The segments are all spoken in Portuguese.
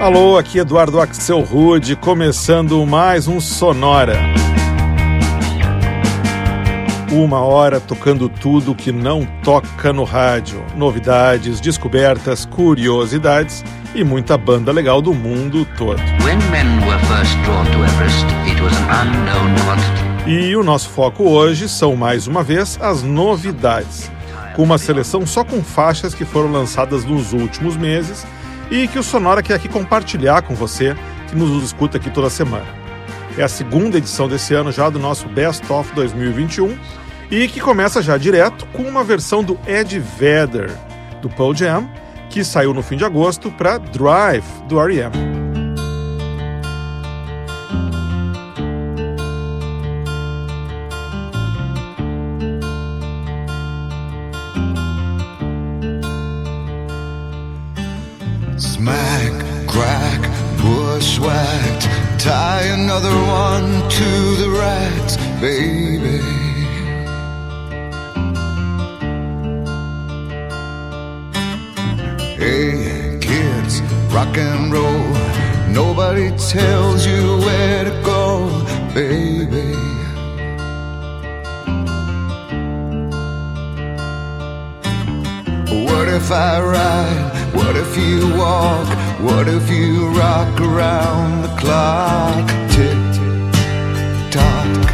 Alô, aqui Eduardo Axel Rude, começando mais um Sonora. Uma hora tocando tudo que não toca no rádio. Novidades, descobertas, curiosidades e muita banda legal do mundo todo. E o nosso foco hoje são mais uma vez as novidades, com uma seleção só com faixas que foram lançadas nos últimos meses e que o Sonora quer aqui compartilhar com você que nos escuta aqui toda semana. É a segunda edição desse ano já do nosso Best of 2021 e que começa já direto com uma versão do Ed Vedder do Pearl Jam que saiu no fim de agosto para Drive do R.E.M. another one to the racks, baby. Hey, kids, rock and roll. Nobody tells you where to go, baby. What if I ride? What if you walk? What if you rock around the clock? Tick tock,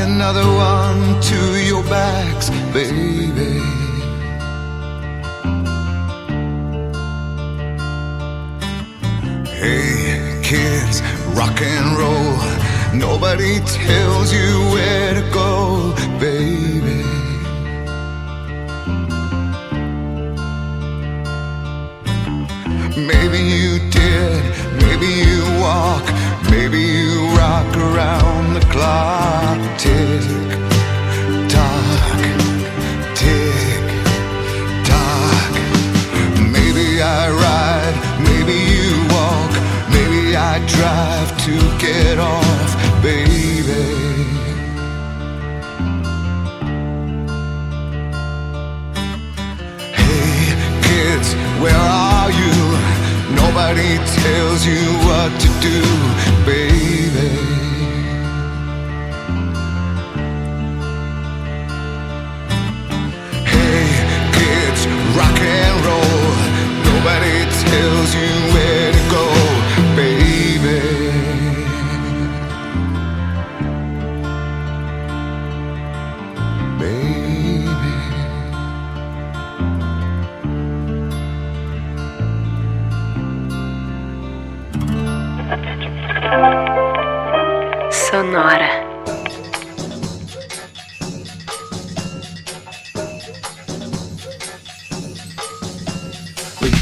another one to your backs, baby. Hey, kids, rock and roll. Nobody tells you where to go. to get off, baby. Hey, kids, where are you? Nobody tells you what to do, baby.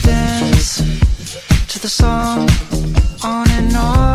Dance to the song on and on.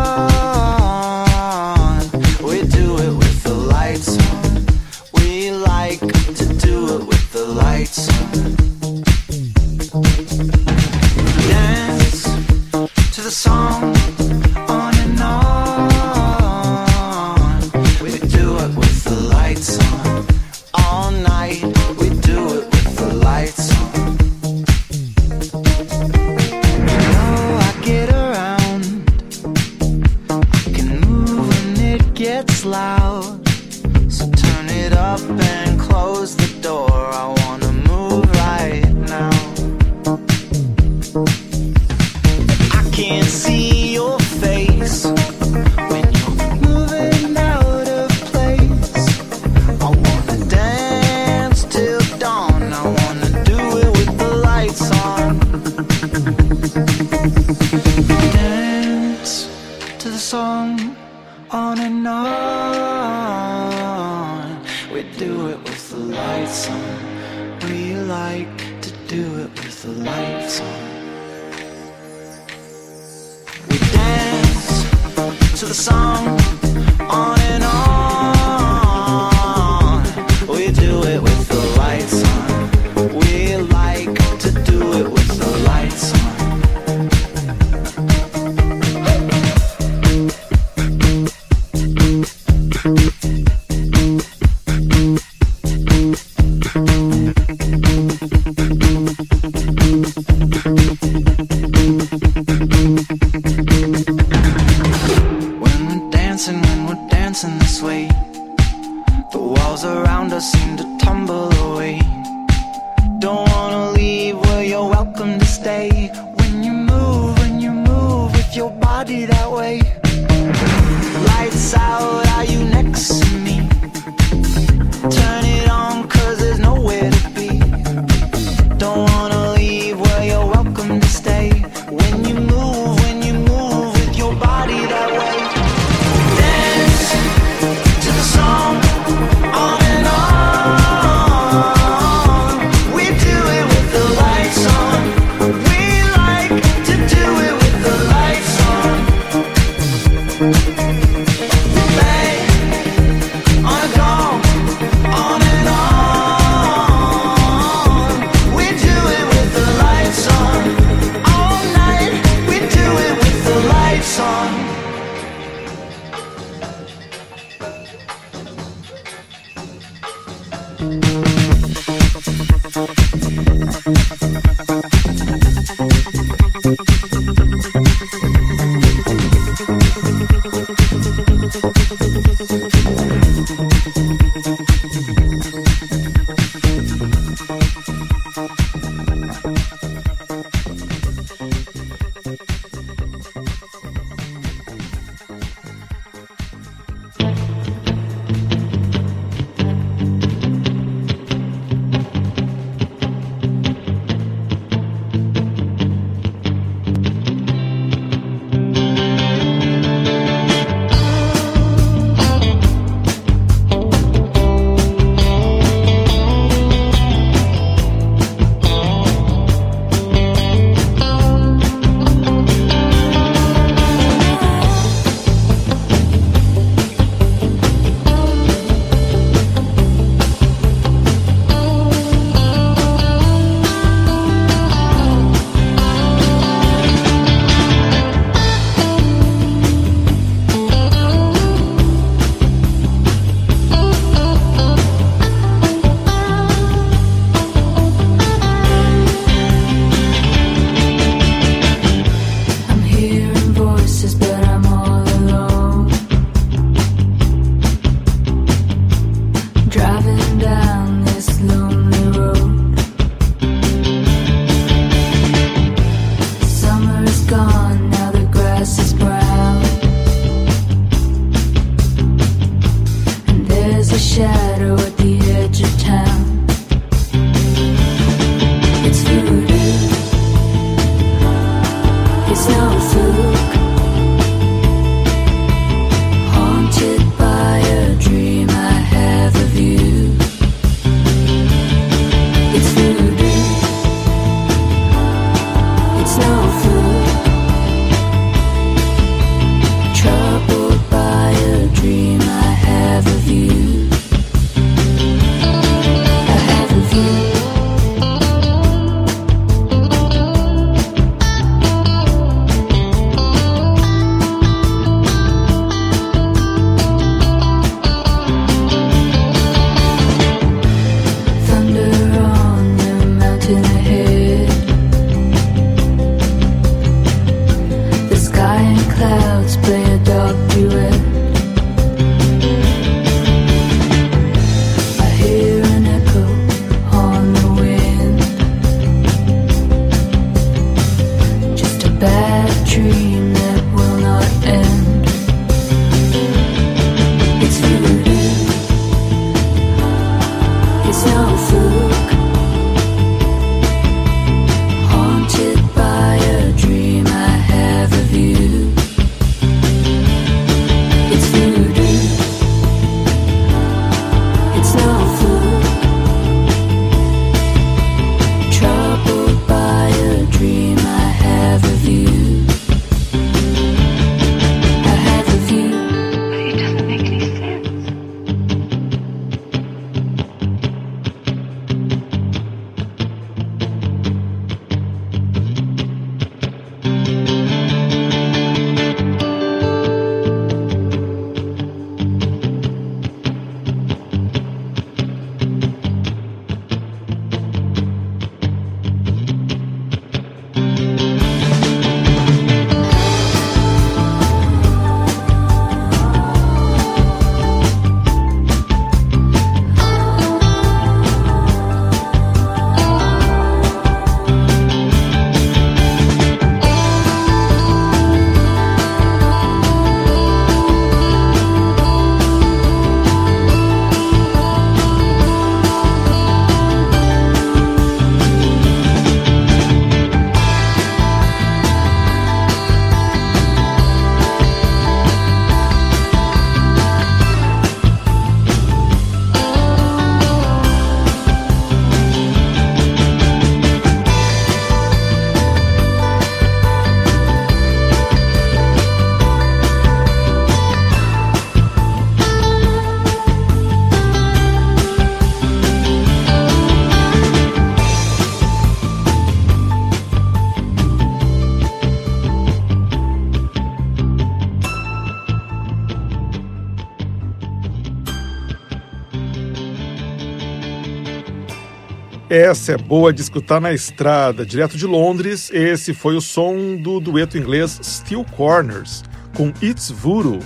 Essa é boa de escutar na estrada. Direto de Londres, esse foi o som do dueto inglês Steel Corners, com It's Voodoo,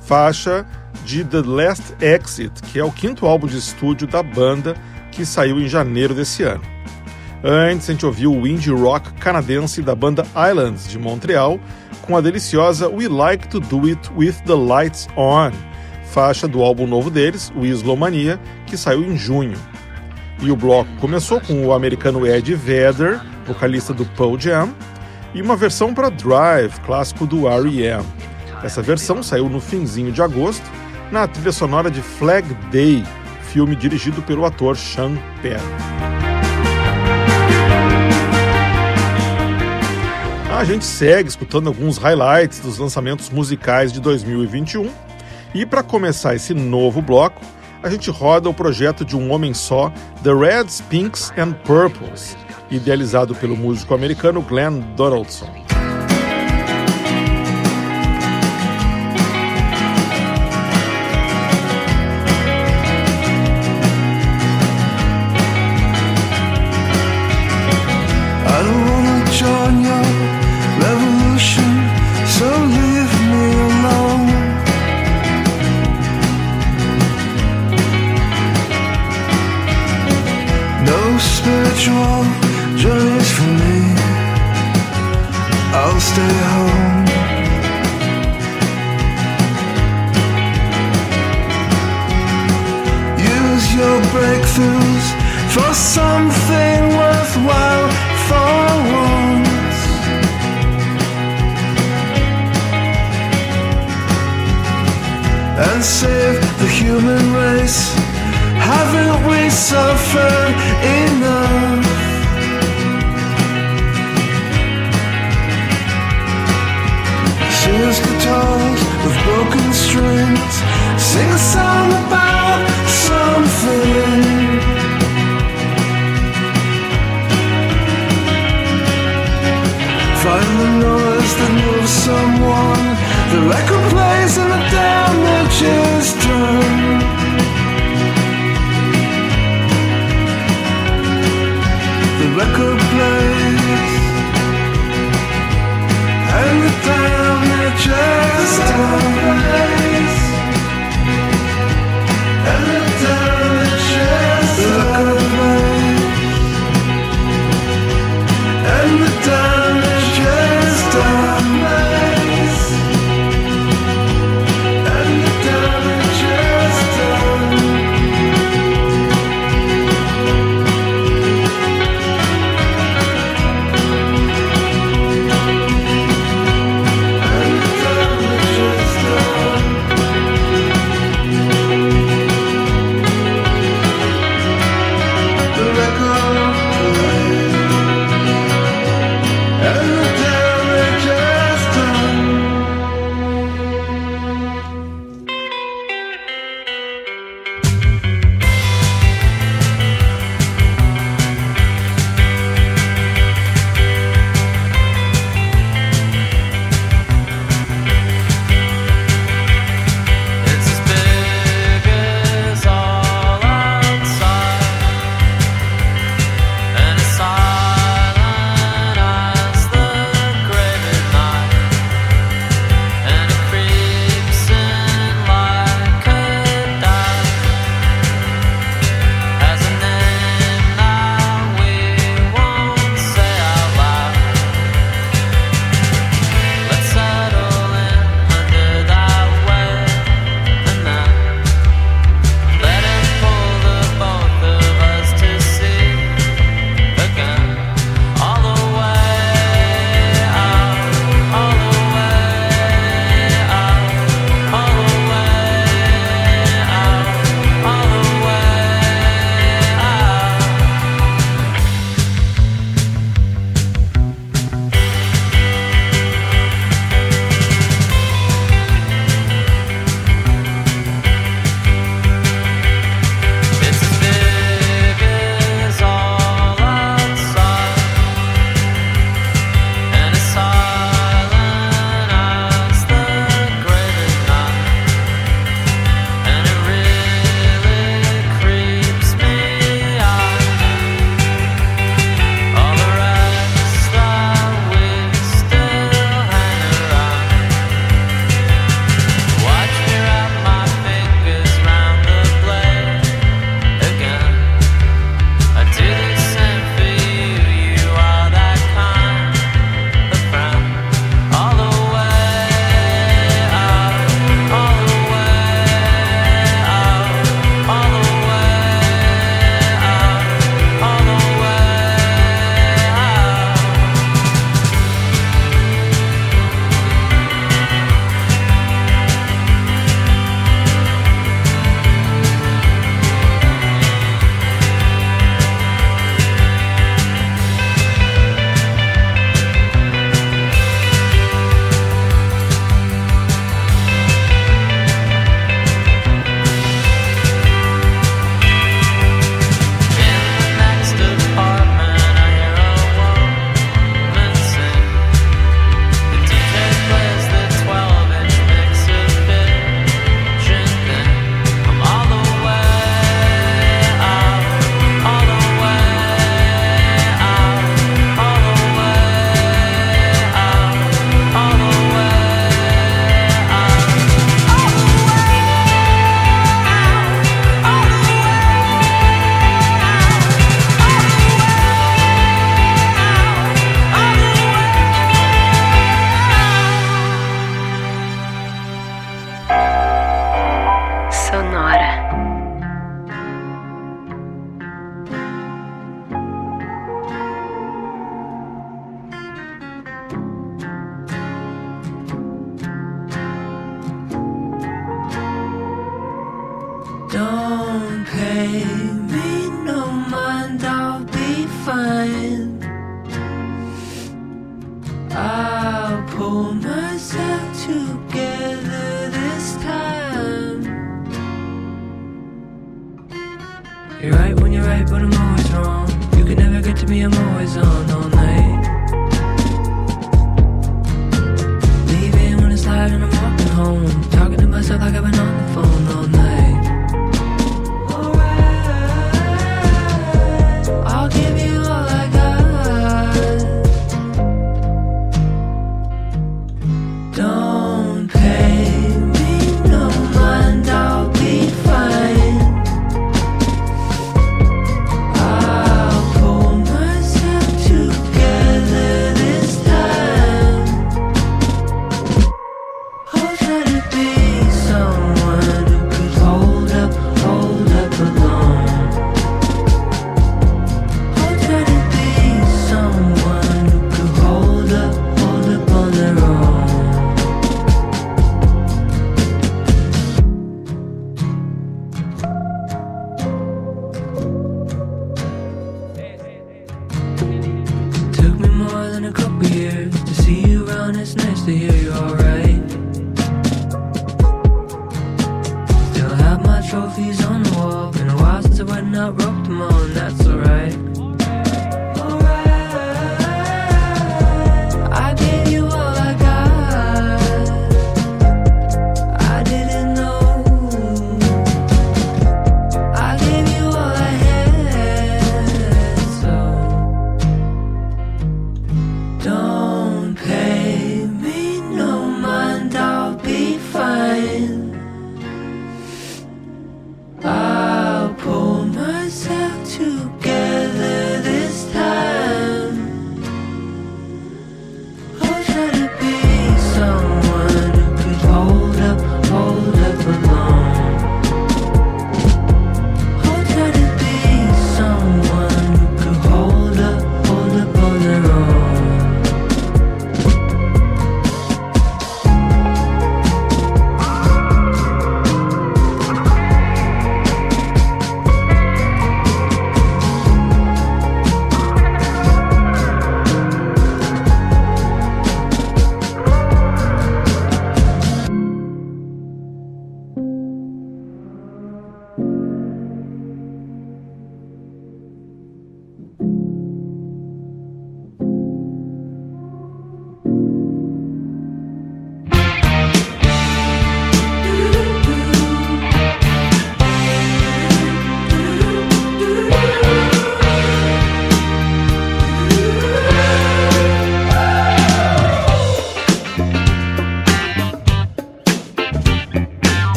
faixa de The Last Exit, que é o quinto álbum de estúdio da banda que saiu em janeiro desse ano. Antes, a gente ouviu o indie rock canadense da banda Islands, de Montreal, com a deliciosa We Like to Do It With the Lights On, faixa do álbum novo deles, o Islomania, que saiu em junho. E o bloco começou com o americano Ed Vedder, vocalista do Pearl Jam, e uma versão para Drive, clássico do R.E.M. Essa versão saiu no finzinho de agosto, na trilha sonora de Flag Day, filme dirigido pelo ator Sean Penn. A gente segue escutando alguns highlights dos lançamentos musicais de 2021 e para começar esse novo bloco, a gente roda o projeto de um homem só, The Reds, Pinks and Purples, idealizado pelo músico americano Glenn Donaldson. just.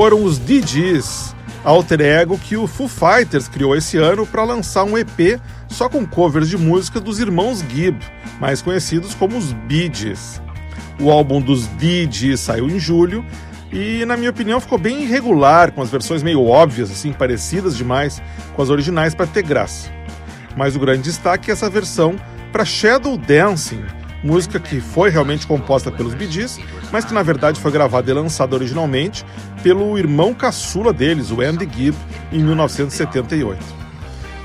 Foram os DJs, alter ego que o Foo Fighters criou esse ano para lançar um EP só com covers de música dos irmãos Gibb, mais conhecidos como os Bee Gees. O álbum dos Gees saiu em julho e, na minha opinião, ficou bem irregular, com as versões meio óbvias, assim, parecidas demais com as originais para ter graça. Mas o grande destaque é essa versão para Shadow Dancing, música que foi realmente composta pelos Bee Gees, mas que na verdade foi gravada e lançada originalmente pelo irmão caçula deles, o Andy Gibb, em 1978.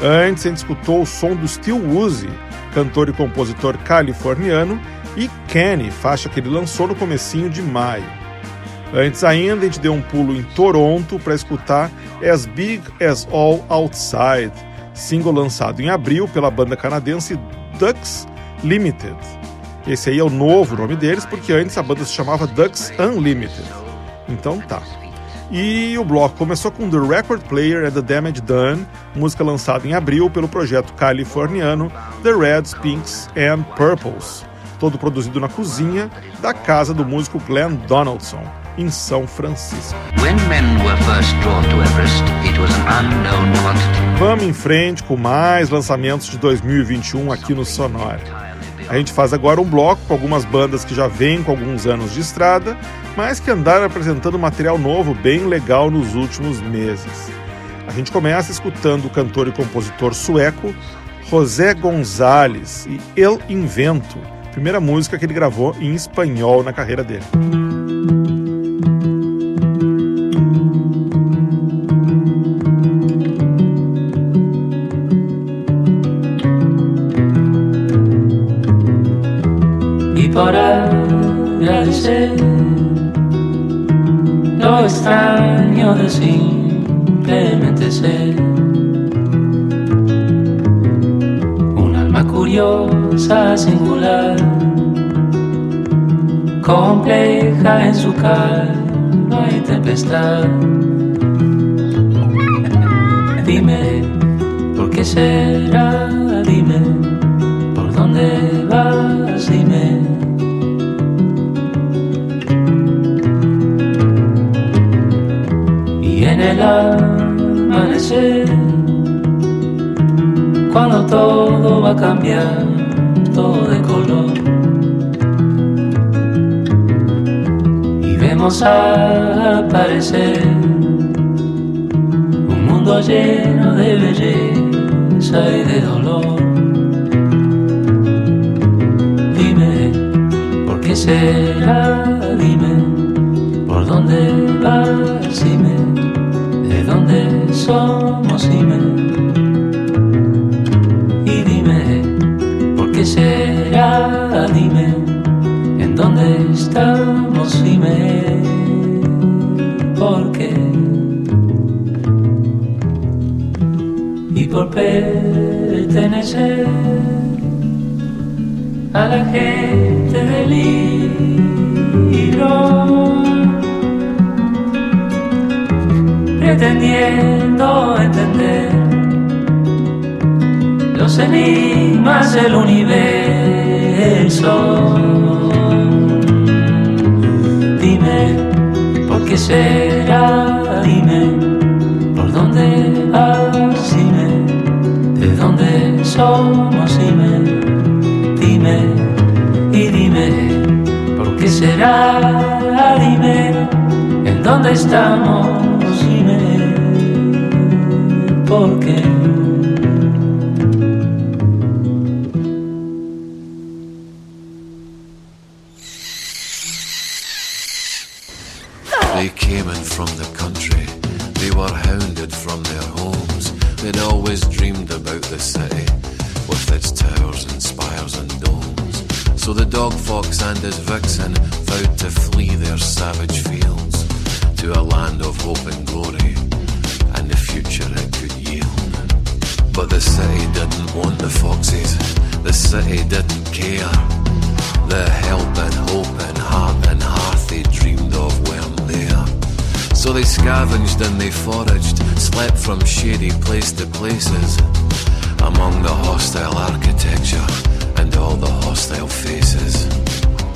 Antes a gente escutou o som do Steel Woozy, cantor e compositor californiano, e Kenny, faixa que ele lançou no comecinho de maio. Antes ainda, a gente deu um pulo em Toronto para escutar As Big As All Outside, single lançado em abril pela banda canadense Ducks Limited. Esse aí é o novo nome deles, porque antes a banda se chamava Ducks Unlimited. Então tá. E o bloco começou com The Record Player and the Damage Done, música lançada em abril pelo projeto californiano The Reds, Pinks and Purples, todo produzido na cozinha da casa do músico Glenn Donaldson, em São Francisco. Everest. Vamos em frente com mais lançamentos de 2021 aqui no Sonora. A gente faz agora um bloco com algumas bandas que já vêm com alguns anos de estrada, mas que andaram apresentando material novo bem legal nos últimos meses. A gente começa escutando o cantor e compositor sueco José Gonzalez e El Invento, primeira música que ele gravou em espanhol na carreira dele. Lo extraño de simplemente ser un alma curiosa, singular, compleja en su calma y tempestad. Dime, ¿por qué será? Dime, ¿por dónde vas? El amanecer, cuando todo va a cambiar, todo de color. Y vemos aparecer un mundo lleno de belleza y de dolor. Dime, ¿por qué será? Dime, ¿por dónde vas? Dime, somos dime y dime por qué será dime en dónde estamos dime por qué y por pertenecer a la gente del libro. Pretendiendo entender los enigmas del universo. Dime, ¿por qué será? Dime, ¿por dónde vas? Dime, ¿de dónde somos? Dime, dime y dime, ¿por qué será? Dime, ¿en dónde estamos? porque the city didn't want the foxes, the city didn't care. The help and hope and heart and hearth they dreamed of weren't there. So they scavenged and they foraged, slept from shady place to places, among the hostile architecture and all the hostile faces.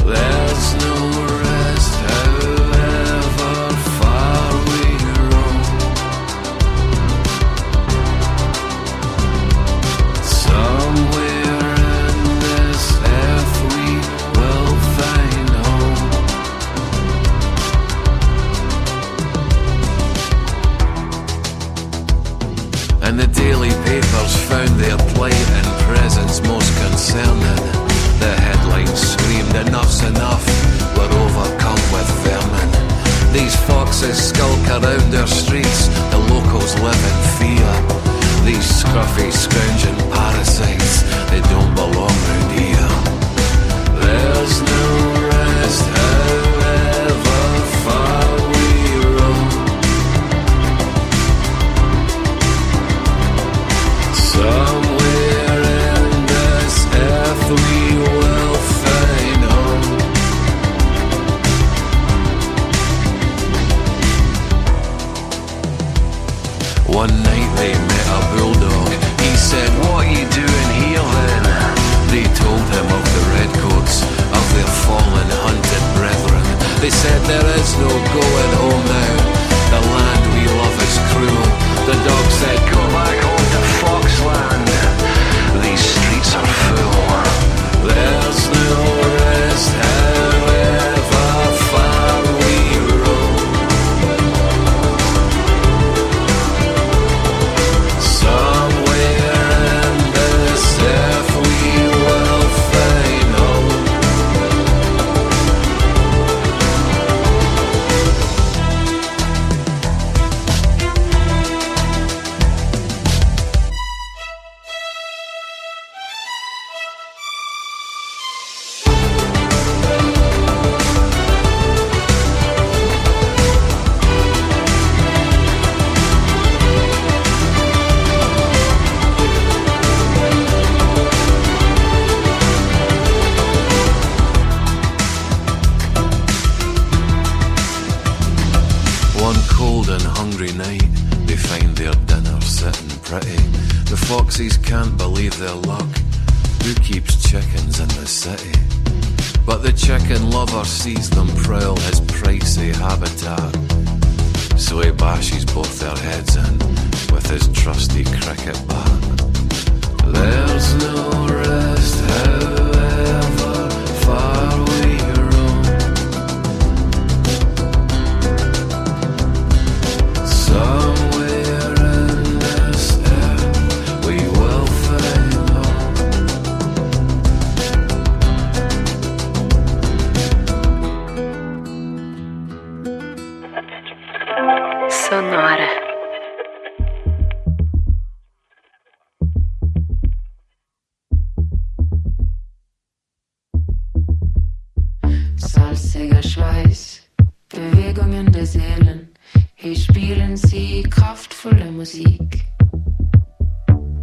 There's no rest, concerning. The headlines screamed, enough's enough, we're overcome with vermin. These foxes skulk around our streets, the locals live in fear. These scruffy, scrounging parasites, they don't belong round here. There's no doing here then? They told him of the redcoats, of their fallen, hunted brethren. They said, There is no going home now. The land we love is cruel. The dog said, Come back home flüssiger Schweiß, Bewegungen der Seelen. Hier spielen sie kraftvolle Musik.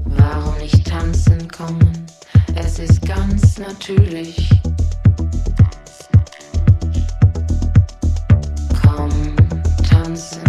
Warum nicht tanzen kommen? Es ist ganz natürlich. Komm, tanzen.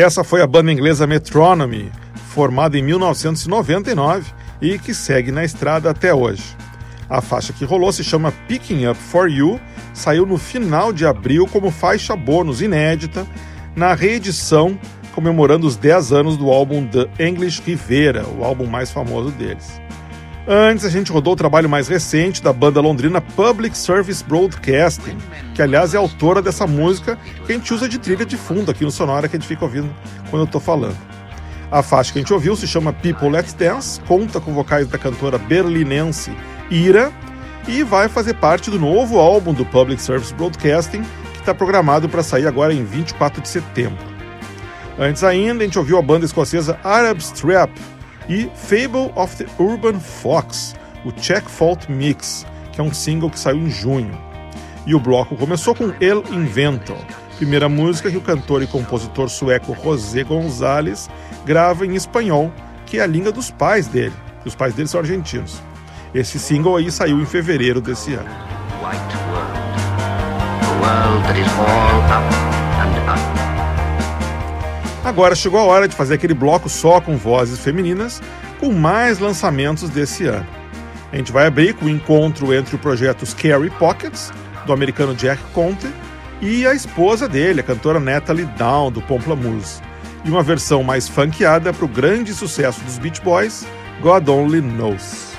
Essa foi a banda inglesa Metronomy, formada em 1999 e que segue na estrada até hoje. A faixa que rolou se chama Picking Up For You, saiu no final de abril como faixa bônus inédita na reedição comemorando os 10 anos do álbum The English Rivera, o álbum mais famoso deles. Antes, a gente rodou o trabalho mais recente da banda londrina Public Service Broadcasting, que aliás é autora dessa música que a gente usa de trilha de fundo aqui no Sonora que a gente fica ouvindo quando eu estou falando. A faixa que a gente ouviu se chama People Let's Dance, conta com vocais da cantora berlinense Ira e vai fazer parte do novo álbum do Public Service Broadcasting, que está programado para sair agora em 24 de setembro. Antes ainda, a gente ouviu a banda escocesa Arab Strap e Fable of the Urban Fox, o Check Fault Mix, que é um single que saiu em junho. E o bloco começou com El Invento, primeira música que o cantor e compositor sueco José Gonzalez grava em espanhol, que é a língua dos pais dele. Os pais dele são argentinos. Esse single aí saiu em fevereiro desse ano. Agora chegou a hora de fazer aquele bloco só com vozes femininas, com mais lançamentos desse ano. A gente vai abrir com o encontro entre o projeto Scary Pockets, do americano Jack Conte, e a esposa dele, a cantora Natalie Down, do Pomplamoose, e uma versão mais funkeada para o grande sucesso dos Beach Boys, God Only Knows.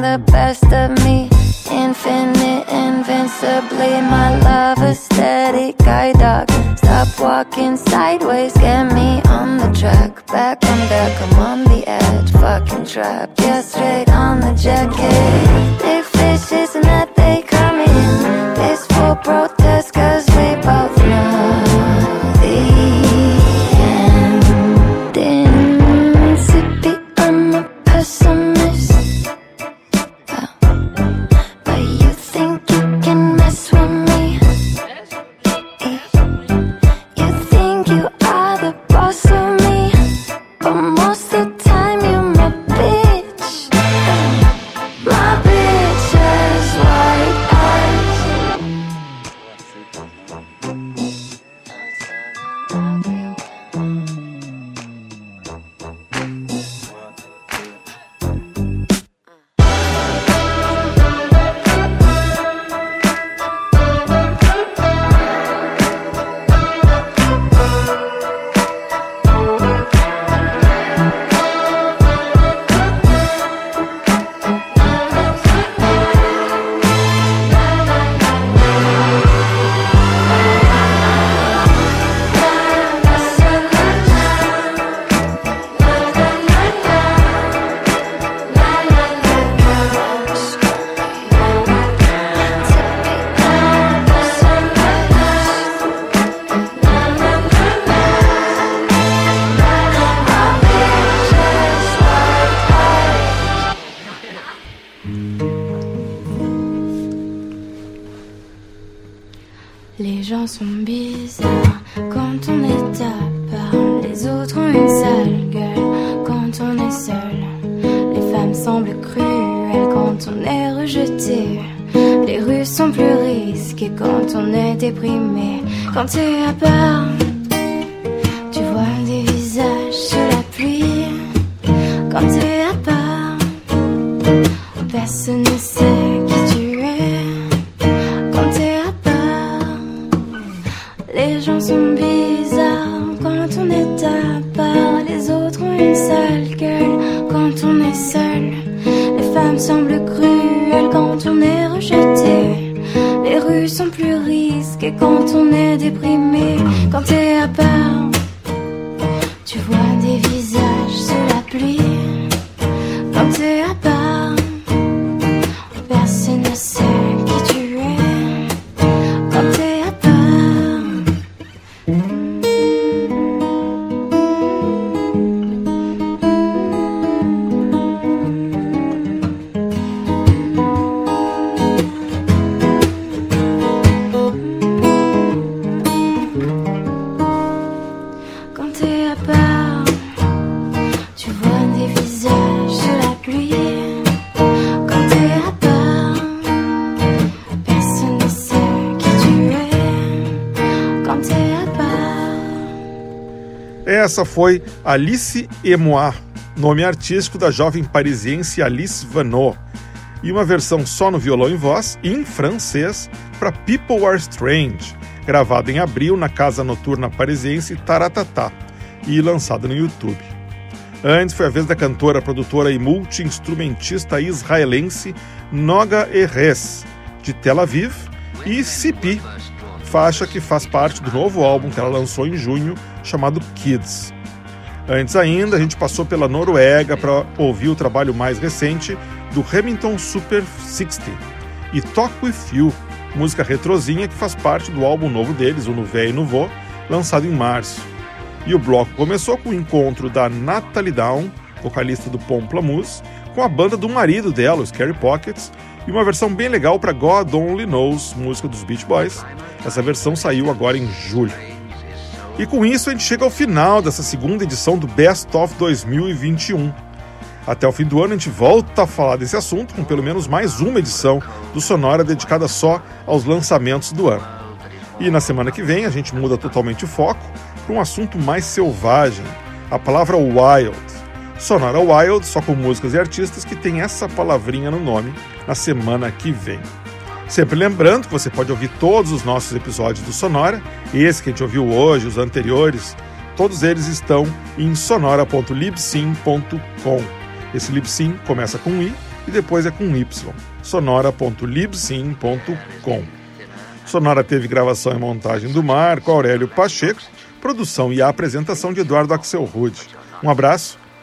the best of me. Infinite, invincibly, my love aesthetic guide dog Stop walking sideways, get me on the track Back on deck, I'm on the edge, fucking trapped. Yeah, straight on the jacket. Les gens sont bizarres quand on est à part. Les autres ont une sale gueule quand on est seul. Les femmes semblent cruelles quand on est rejeté. Les rues sont plus risquées quand on est déprimé. Quand t'es à part. Essa foi Alice Emoir, nome artístico da jovem parisiense Alice Vanot, e uma versão só no violão e voz, em francês, para People Are Strange, gravada em abril na casa noturna parisiense Taratatá e lançada no YouTube. Antes foi a vez da cantora, produtora e multi-instrumentista israelense Noga Erres, de Tel Aviv, e Sipi, faixa que faz parte do novo álbum que ela lançou em junho, chamado Kids. Antes ainda, a gente passou pela Noruega para ouvir o trabalho mais recente do Remington Super 60 e Talk With You, música retrozinha que faz parte do álbum novo deles, o Nouveau e Nouveau, lançado em março. E o bloco começou com o encontro da Natalie Down, vocalista do Pomplamoose, com a banda do marido dela, os Scary Pockets, e uma versão bem legal para God Only Knows, música dos Beach Boys. Essa versão saiu agora em julho. E com isso a gente chega ao final dessa segunda edição do Best of 2021. Até o fim do ano a gente volta a falar desse assunto com pelo menos mais uma edição do Sonora dedicada só aos lançamentos do ano. E na semana que vem a gente muda totalmente o foco para um assunto mais selvagem, a palavra wild. Sonora Wild, só com músicas e artistas que tem essa palavrinha no nome na semana que vem. Sempre lembrando que você pode ouvir todos os nossos episódios do Sonora, esse que a gente ouviu hoje, os anteriores, todos eles estão em sonora.libsim.com. Esse Libsim começa com I e depois é com Y. sonora.libsim.com. Sonora teve gravação e montagem do Marco Aurélio Pacheco, produção e apresentação de Eduardo Axel Rude. Um abraço